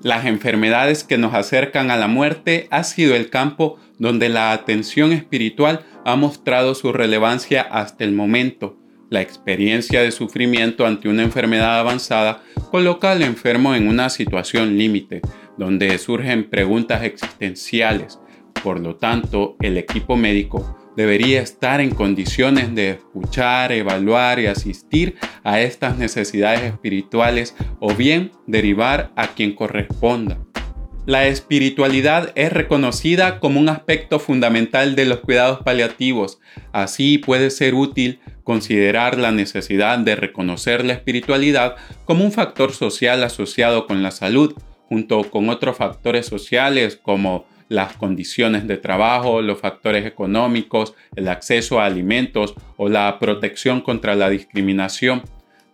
Las enfermedades que nos acercan a la muerte ha sido el campo donde la atención espiritual ha mostrado su relevancia hasta el momento. La experiencia de sufrimiento ante una enfermedad avanzada coloca al enfermo en una situación límite, donde surgen preguntas existenciales. Por lo tanto, el equipo médico debería estar en condiciones de escuchar, evaluar y asistir a estas necesidades espirituales o bien derivar a quien corresponda. La espiritualidad es reconocida como un aspecto fundamental de los cuidados paliativos. Así puede ser útil considerar la necesidad de reconocer la espiritualidad como un factor social asociado con la salud, junto con otros factores sociales como las condiciones de trabajo, los factores económicos, el acceso a alimentos o la protección contra la discriminación.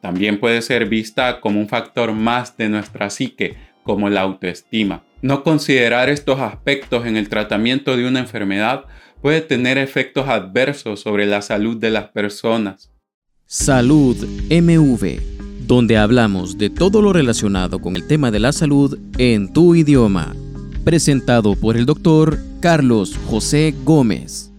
También puede ser vista como un factor más de nuestra psique, como la autoestima. No considerar estos aspectos en el tratamiento de una enfermedad puede tener efectos adversos sobre la salud de las personas. Salud MV, donde hablamos de todo lo relacionado con el tema de la salud en tu idioma presentado por el doctor Carlos José Gómez.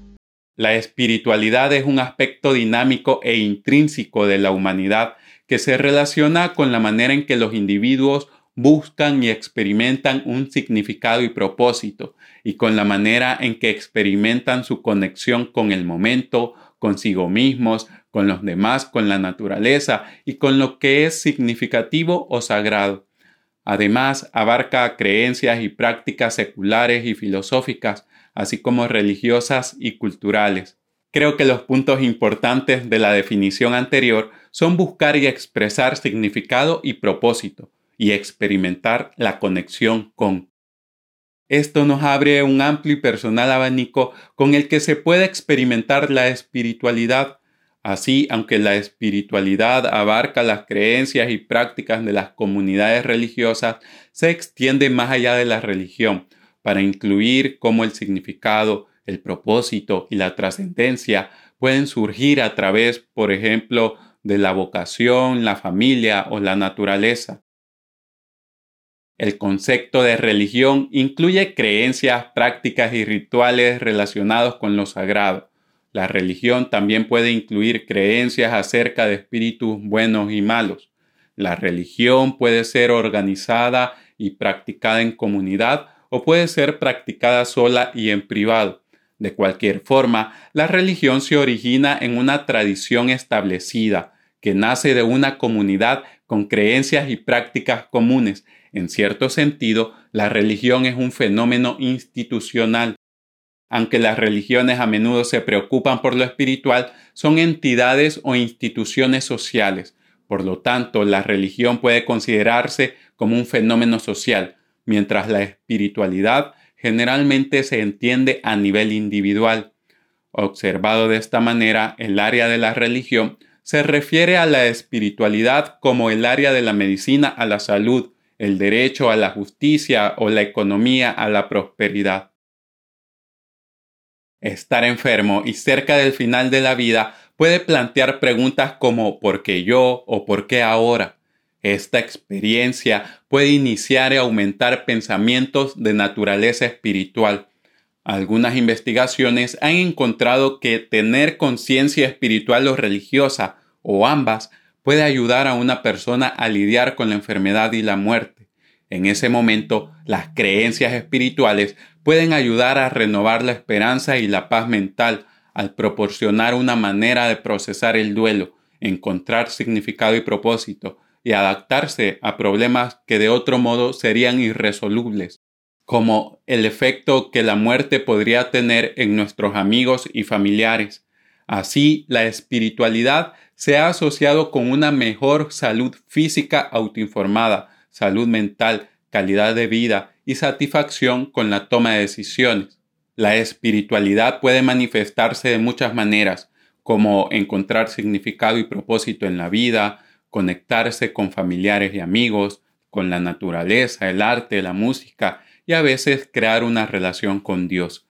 La espiritualidad es un aspecto dinámico e intrínseco de la humanidad que se relaciona con la manera en que los individuos buscan y experimentan un significado y propósito, y con la manera en que experimentan su conexión con el momento, consigo mismos, con los demás, con la naturaleza y con lo que es significativo o sagrado. Además, abarca creencias y prácticas seculares y filosóficas, así como religiosas y culturales. Creo que los puntos importantes de la definición anterior son buscar y expresar significado y propósito, y experimentar la conexión con. Esto nos abre un amplio y personal abanico con el que se puede experimentar la espiritualidad Así, aunque la espiritualidad abarca las creencias y prácticas de las comunidades religiosas, se extiende más allá de la religión para incluir cómo el significado, el propósito y la trascendencia pueden surgir a través, por ejemplo, de la vocación, la familia o la naturaleza. El concepto de religión incluye creencias, prácticas y rituales relacionados con lo sagrado la religión también puede incluir creencias acerca de espíritus buenos y malos. La religión puede ser organizada y practicada en comunidad o puede ser practicada sola y en privado. De cualquier forma, la religión se origina en una tradición establecida, que nace de una comunidad con creencias y prácticas comunes. En cierto sentido, la religión es un fenómeno institucional aunque las religiones a menudo se preocupan por lo espiritual, son entidades o instituciones sociales. Por lo tanto, la religión puede considerarse como un fenómeno social, mientras la espiritualidad generalmente se entiende a nivel individual. Observado de esta manera, el área de la religión se refiere a la espiritualidad como el área de la medicina a la salud, el derecho a la justicia o la economía a la prosperidad. Estar enfermo y cerca del final de la vida puede plantear preguntas como ¿por qué yo? o ¿por qué ahora? Esta experiencia puede iniciar y aumentar pensamientos de naturaleza espiritual. Algunas investigaciones han encontrado que tener conciencia espiritual o religiosa, o ambas, puede ayudar a una persona a lidiar con la enfermedad y la muerte. En ese momento, las creencias espirituales pueden ayudar a renovar la esperanza y la paz mental al proporcionar una manera de procesar el duelo, encontrar significado y propósito y adaptarse a problemas que de otro modo serían irresolubles, como el efecto que la muerte podría tener en nuestros amigos y familiares. Así, la espiritualidad se ha asociado con una mejor salud física autoinformada, salud mental, calidad de vida y satisfacción con la toma de decisiones. La espiritualidad puede manifestarse de muchas maneras, como encontrar significado y propósito en la vida, conectarse con familiares y amigos, con la naturaleza, el arte, la música y a veces crear una relación con Dios.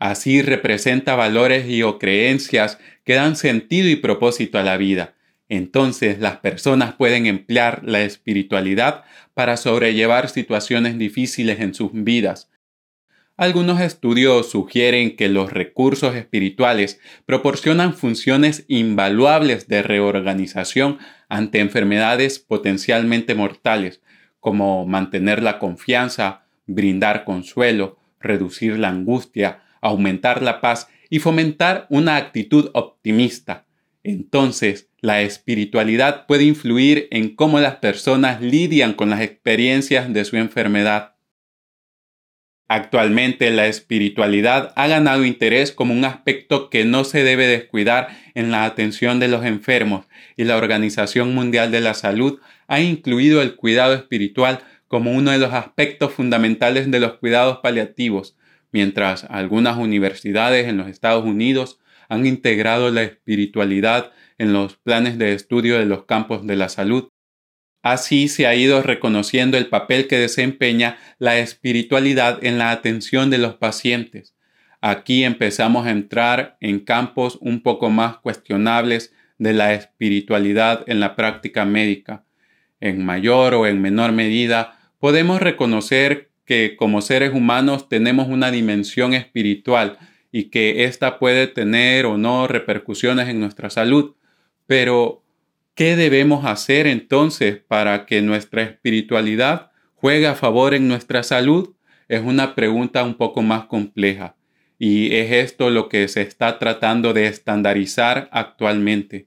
Así representa valores y o creencias que dan sentido y propósito a la vida, Entonces las personas pueden emplear la espiritualidad para sobrellevar situaciones difíciles en sus vidas. Algunos estudios sugieren que los recursos espirituales proporcionan funciones invaluables de reorganización ante enfermedades potencialmente mortales, como mantener la confianza, brindar consuelo, reducir la angustia, aumentar la paz y fomentar una actitud optimista. Entonces, la espiritualidad puede influir en cómo las personas lidian con las experiencias de su enfermedad. Actualmente la espiritualidad ha ganado interés como un aspecto que no se debe descuidar en la atención de los enfermos y la Organización Mundial de la Salud ha incluido el cuidado espiritual como uno de los aspectos fundamentales de los cuidados paliativos, mientras algunas universidades en los Estados Unidos han integrado la espiritualidad en los planes de estudio de los campos de la salud. Así se ha ido reconociendo el papel que desempeña la espiritualidad en la atención de los pacientes. Aquí empezamos a entrar en campos un poco más cuestionables de la espiritualidad en la práctica médica. En mayor o en menor medida, podemos reconocer que como seres humanos tenemos una dimensión espiritual y que ésta puede tener o no repercusiones en nuestra salud. Pero, ¿qué debemos hacer entonces para que nuestra espiritualidad juegue a favor en nuestra salud? Es una pregunta un poco más compleja y es esto lo que se está tratando de estandarizar actualmente.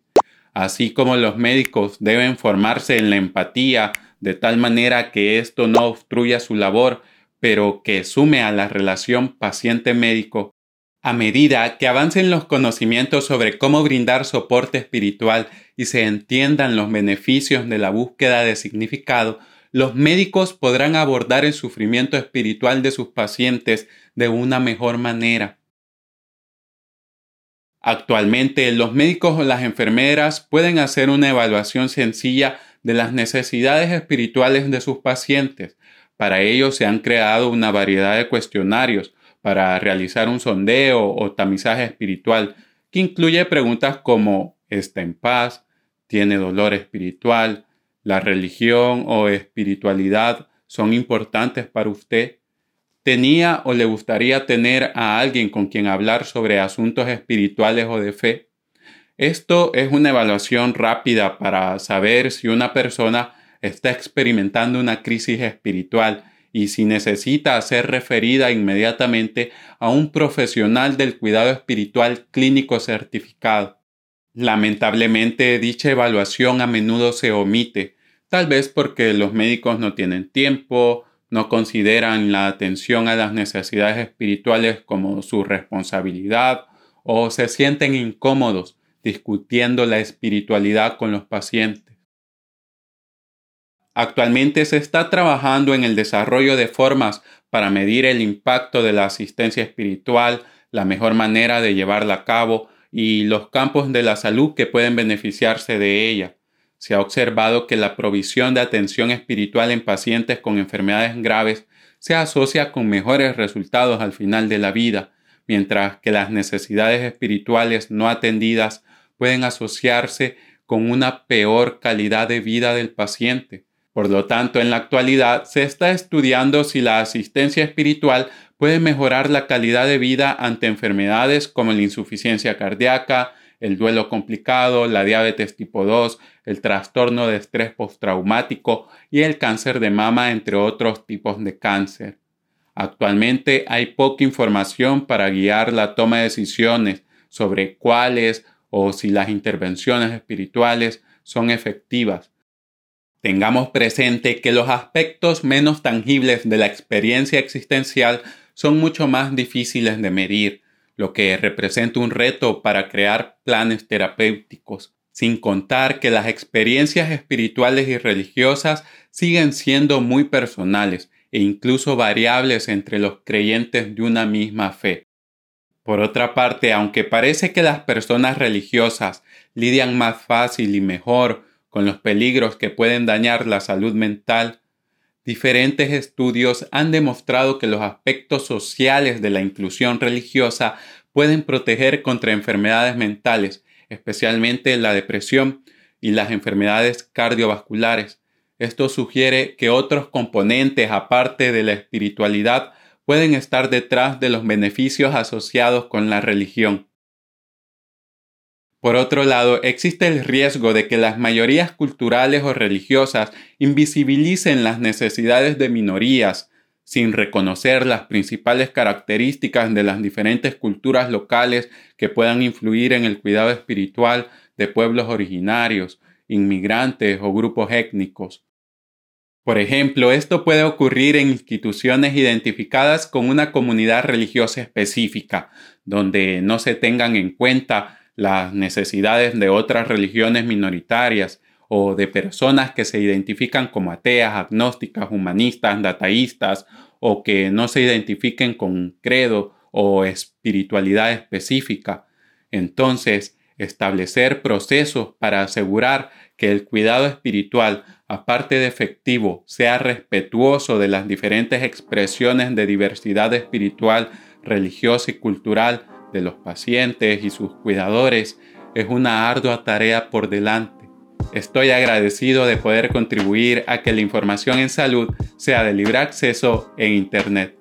Así como los médicos deben formarse en la empatía de tal manera que esto no obstruya su labor, pero que sume a la relación paciente-médico, a medida que avancen los conocimientos sobre cómo brindar soporte espiritual y se entiendan los beneficios de la búsqueda de significado, los médicos podrán abordar el sufrimiento espiritual de sus pacientes de una mejor manera. Actualmente los médicos o las enfermeras pueden hacer una evaluación sencilla de las necesidades espirituales de sus pacientes. Para ello se han creado una variedad de cuestionarios para realizar un sondeo o tamizaje espiritual que incluye preguntas como ¿está en paz? ¿Tiene dolor espiritual? ¿La religión o espiritualidad son importantes para usted? ¿Tenía o le gustaría tener a alguien con quien hablar sobre asuntos espirituales o de fe? Esto es una evaluación rápida para saber si una persona está experimentando una crisis espiritual y si necesita ser referida inmediatamente a un profesional del cuidado espiritual clínico certificado. Lamentablemente dicha evaluación a menudo se omite, tal vez porque los médicos no tienen tiempo, no consideran la atención a las necesidades espirituales como su responsabilidad o se sienten incómodos discutiendo la espiritualidad con los pacientes. Actualmente se está trabajando en el desarrollo de formas para medir el impacto de la asistencia espiritual, la mejor manera de llevarla a cabo y los campos de la salud que pueden beneficiarse de ella. Se ha observado que la provisión de atención espiritual en pacientes con enfermedades graves se asocia con mejores resultados al final de la vida, mientras que las necesidades espirituales no atendidas pueden asociarse con una peor calidad de vida del paciente. Por lo tanto, en la actualidad se está estudiando si la asistencia espiritual puede mejorar la calidad de vida ante enfermedades como la insuficiencia cardíaca, el duelo complicado, la diabetes tipo 2, el trastorno de estrés postraumático y el cáncer de mama, entre otros tipos de cáncer. Actualmente hay poca información para guiar la toma de decisiones sobre cuáles o si las intervenciones espirituales son efectivas. Tengamos presente que los aspectos menos tangibles de la experiencia existencial son mucho más difíciles de medir, lo que representa un reto para crear planes terapéuticos, sin contar que las experiencias espirituales y religiosas siguen siendo muy personales e incluso variables entre los creyentes de una misma fe. Por otra parte, aunque parece que las personas religiosas lidian más fácil y mejor con los peligros que pueden dañar la salud mental, diferentes estudios han demostrado que los aspectos sociales de la inclusión religiosa pueden proteger contra enfermedades mentales, especialmente la depresión, y las enfermedades cardiovasculares. Esto sugiere que otros componentes aparte de la espiritualidad pueden estar detrás de los beneficios asociados con la religión. Por otro lado, existe el riesgo de que las mayorías culturales o religiosas invisibilicen las necesidades de minorías, sin reconocer las principales características de las diferentes culturas locales que puedan influir en el cuidado espiritual de pueblos originarios, inmigrantes o grupos étnicos. Por ejemplo, esto puede ocurrir en instituciones identificadas con una comunidad religiosa específica, donde no se tengan en cuenta las necesidades de otras religiones minoritarias o de personas que se identifican como ateas, agnósticas, humanistas, dataístas o que no se identifiquen con un credo o espiritualidad específica. Entonces, establecer procesos para asegurar que el cuidado espiritual, aparte de efectivo, sea respetuoso de las diferentes expresiones de diversidad espiritual, religiosa y cultural de los pacientes y sus cuidadores es una ardua tarea por delante. Estoy agradecido de poder contribuir a que la información en salud sea de libre acceso en Internet.